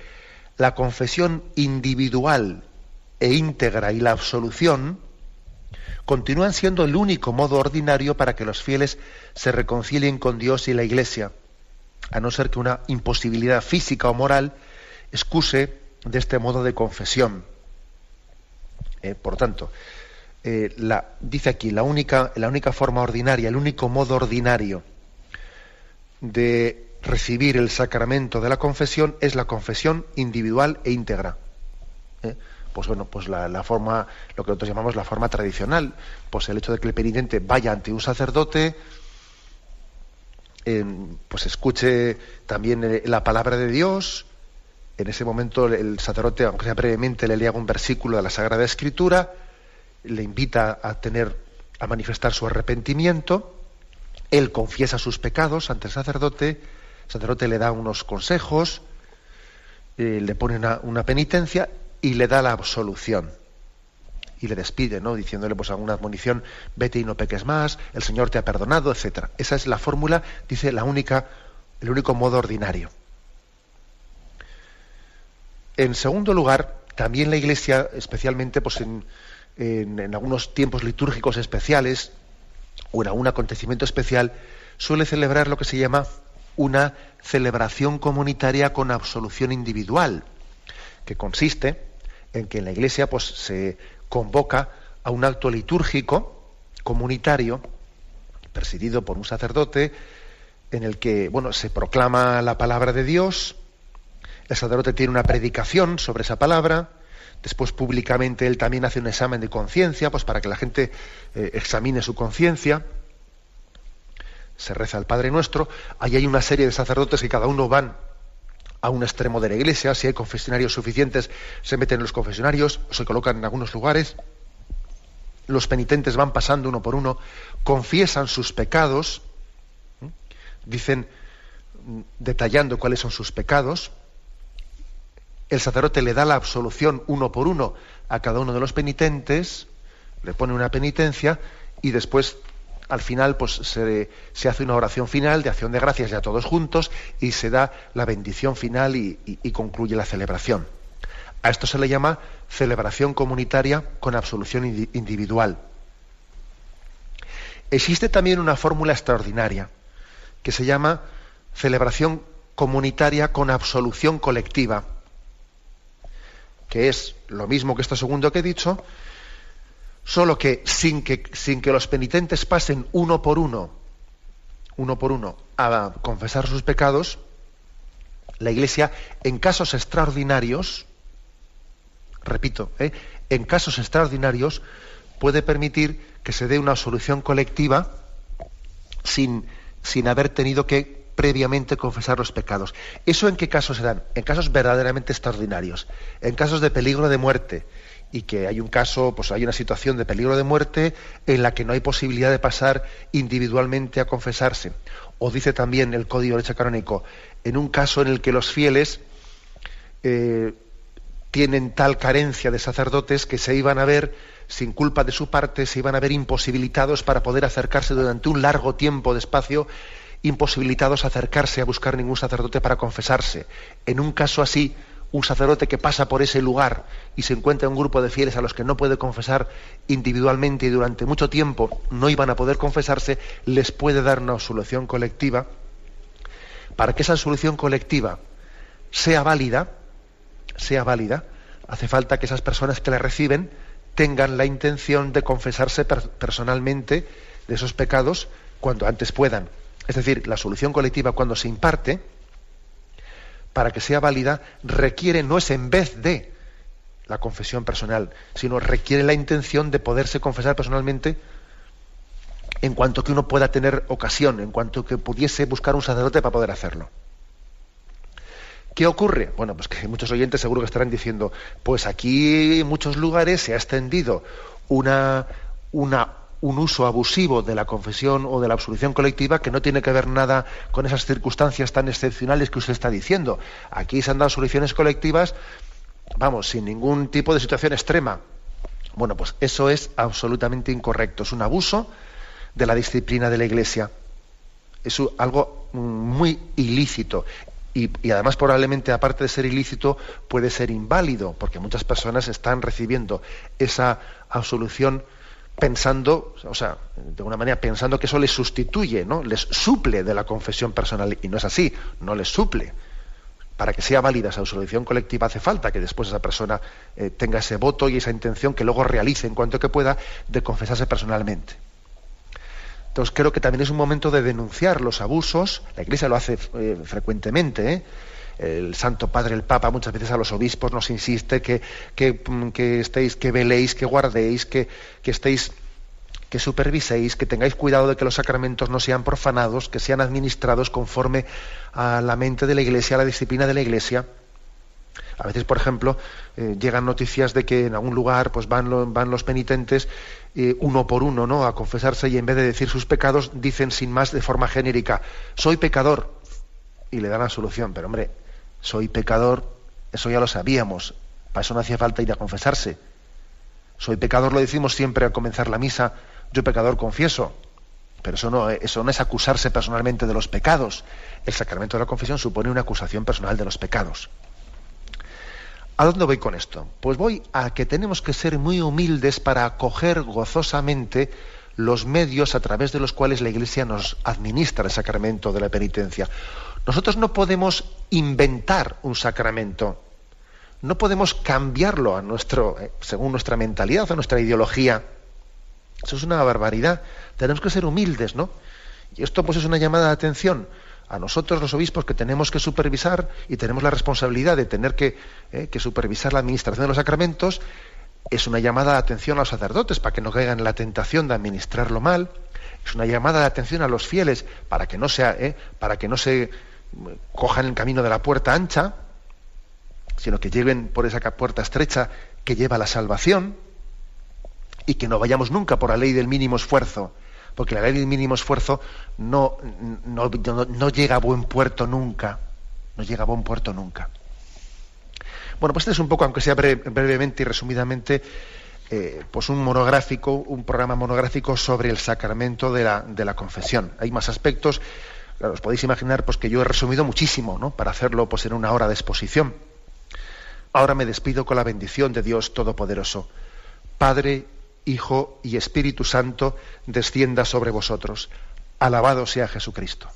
la confesión individual e íntegra y la absolución continúan siendo el único modo ordinario para que los fieles se reconcilien con Dios y la Iglesia, a no ser que una imposibilidad física o moral excuse de este modo de confesión. Eh, por tanto, eh, dice aquí, la única, la única forma ordinaria, el único modo ordinario de recibir el sacramento de la confesión es la confesión individual e íntegra. ¿eh? Pues bueno, pues la, forma, lo que nosotros llamamos la forma tradicional, pues el hecho de que el penitente vaya ante un sacerdote, pues escuche también eh, la palabra de Dios, en ese momento el sacerdote, aunque sea brevemente, le lea un versículo de la Sagrada Escritura, le invita a tener, a manifestar su arrepentimiento, él confiesa sus pecados ante el sacerdote, el sacerdote le da unos consejos, eh, le pone una, penitencia y le da la absolución. Y le despide, ¿no? Diciéndole pues alguna admonición, vete y no peques más, el Señor te ha perdonado, etcétera. Esa es la fórmula, dice la única, el único modo ordinario. En segundo lugar, también la Iglesia, especialmente pues en, en algunos tiempos litúrgicos especiales, o en acontecimiento especial, suele celebrar lo que se llama una celebración comunitaria con absolución individual, que consiste en que en la iglesia pues, se convoca a un acto litúrgico comunitario, presidido por un sacerdote, en el que bueno, se proclama la palabra de Dios, el sacerdote tiene una predicación sobre esa palabra, Después públicamente él también hace un examen de conciencia, pues para que la gente eh, examine su conciencia. Se reza el Padre Nuestro. Ahí hay una serie de sacerdotes que cada uno van a un extremo de la iglesia. Si hay confesionarios suficientes, se meten en los confesionarios, se colocan en algunos lugares. Los penitentes van pasando uno por uno, confiesan sus pecados, dicen detallando cuáles son sus pecados el sacerdote le da la absolución uno por uno a cada uno de los penitentes, le pone una penitencia y después al final pues se, hace una oración final de acción de gracias ya todos juntos y se da la bendición final y, y concluye la celebración. A esto se le llama celebración comunitaria con absolución individual. Existe también una fórmula extraordinaria que se llama celebración comunitaria con absolución colectiva que es lo mismo que esto segundo que he dicho, solo que sin que, sin que los penitentes pasen uno por uno, uno por uno, a confesar sus pecados, la Iglesia, en casos extraordinarios, repito, ¿eh? en casos extraordinarios, puede permitir que se dé una solución colectiva sin, sin haber tenido que previamente confesar los pecados. ¿Eso en qué casos se dan? En casos verdaderamente extraordinarios, en casos de peligro de muerte y que hay un caso, pues hay una situación de peligro de muerte en la que no hay posibilidad de pasar individualmente a confesarse. O dice también el Código de Derecho Canónico, en un caso en el que los fieles eh, tienen tal carencia de sacerdotes que se iban a ver, sin culpa de su parte, se iban a ver imposibilitados para poder acercarse durante un largo tiempo de espacio imposibilitados a acercarse a buscar ningún sacerdote para confesarse. En un caso así, un sacerdote que pasa por ese lugar y se encuentra un grupo de fieles a los que no puede confesar individualmente y durante mucho tiempo no iban a poder confesarse, les puede dar una solución colectiva. Para que esa solución colectiva sea válida, sea válida, hace falta que esas personas que la reciben tengan la intención de confesarse personalmente de esos pecados cuanto antes puedan. Es decir, la solución colectiva cuando se imparte, para que sea válida, requiere, no es en vez de la confesión personal, sino requiere la intención de poderse confesar personalmente en cuanto que uno pueda tener ocasión, en cuanto que pudiese buscar un sacerdote para poder hacerlo. ¿Qué ocurre? Bueno, pues que muchos oyentes seguro que estarán diciendo, pues aquí en muchos lugares se ha extendido una, una un uso abusivo de la confesión o de la absolución colectiva que no tiene que ver nada con esas circunstancias tan excepcionales que usted está diciendo. Aquí se han dado soluciones colectivas, vamos, sin ningún tipo de situación extrema. Bueno, pues eso es absolutamente incorrecto, es un abuso de la disciplina de la Iglesia. Es algo muy ilícito. y, además probablemente aparte de ser ilícito puede ser inválido porque muchas personas están recibiendo esa absolución pensando, o sea, de alguna manera pensando que eso les sustituye, ¿no? Les suple de la confesión personal y no es así, no les suple. Para que sea válida esa absolución colectiva hace falta que después esa persona eh, tenga ese voto y esa intención que luego realice en cuanto que pueda de confesarse personalmente. Entonces creo que también es un momento de denunciar los abusos. La Iglesia lo hace eh, frecuentemente. ¿eh? El Santo Padre, el Papa, muchas veces a los obispos nos insiste que, que, mm, estéis, que veléis, que guardéis, que, que estéis que superviséis, que tengáis cuidado de que los sacramentos no sean profanados, que sean administrados conforme a la mente de la Iglesia, a la disciplina de la Iglesia. A veces, por ejemplo, eh, llegan noticias de que en algún lugar pues van, van los penitentes eh, uno por uno ¿no? a confesarse y en vez de decir sus pecados dicen sin más de forma genérica, soy pecador y le dan la solución. Pero hombre, soy pecador, eso ya lo sabíamos, para eso no hacía falta ir a confesarse. Soy pecador lo decimos siempre al comenzar la misa, yo pecador confieso. Pero eso no, eso no es acusarse personalmente de los pecados. El sacramento de la confesión supone una acusación personal de los pecados. ¿A dónde voy con esto? Pues voy a que tenemos que ser muy humildes para acoger gozosamente los medios a través de los cuales la Iglesia nos administra el sacramento de la penitencia. Nosotros no podemos inventar un sacramento, no podemos cambiarlo a nuestro, eh, según nuestra mentalidad o nuestra ideología. Eso es una barbaridad. Tenemos que ser humildes, ¿no? Y esto pues es una llamada de atención a nosotros los obispos que tenemos que supervisar y tenemos la responsabilidad de tener que, eh, supervisar la administración de los sacramentos, es una llamada de atención a los sacerdotes para que no caigan en la tentación de administrarlo mal, es una llamada de atención a los fieles para que no sea, eh, para que no se cojan el camino de la puerta ancha, sino que lleven por esa puerta estrecha que lleva a la salvación y que no vayamos nunca por la ley del mínimo esfuerzo, porque la ley del mínimo esfuerzo no, no, llega a buen puerto nunca, no llega a buen puerto nunca. Bueno, pues este es un poco, aunque sea brevemente y resumidamente, eh, pues un monográfico, un programa monográfico sobre el sacramento de la, de la confesión. Hay más aspectos, claro, os podéis imaginar pues, que yo he resumido muchísimo, ¿no? Para hacerlo pues, en una hora de exposición. Ahora me despido con la bendición de Dios Todopoderoso. Padre, Hijo y Espíritu Santo descienda sobre vosotros. Alabado sea Jesucristo.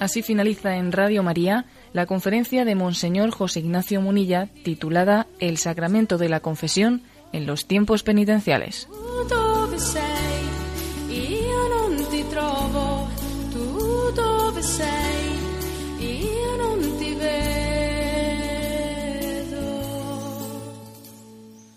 Así finaliza en Radio María la conferencia de Monseñor José Ignacio Munilla titulada El Sacramento de la Confesión en los tiempos penitenciales.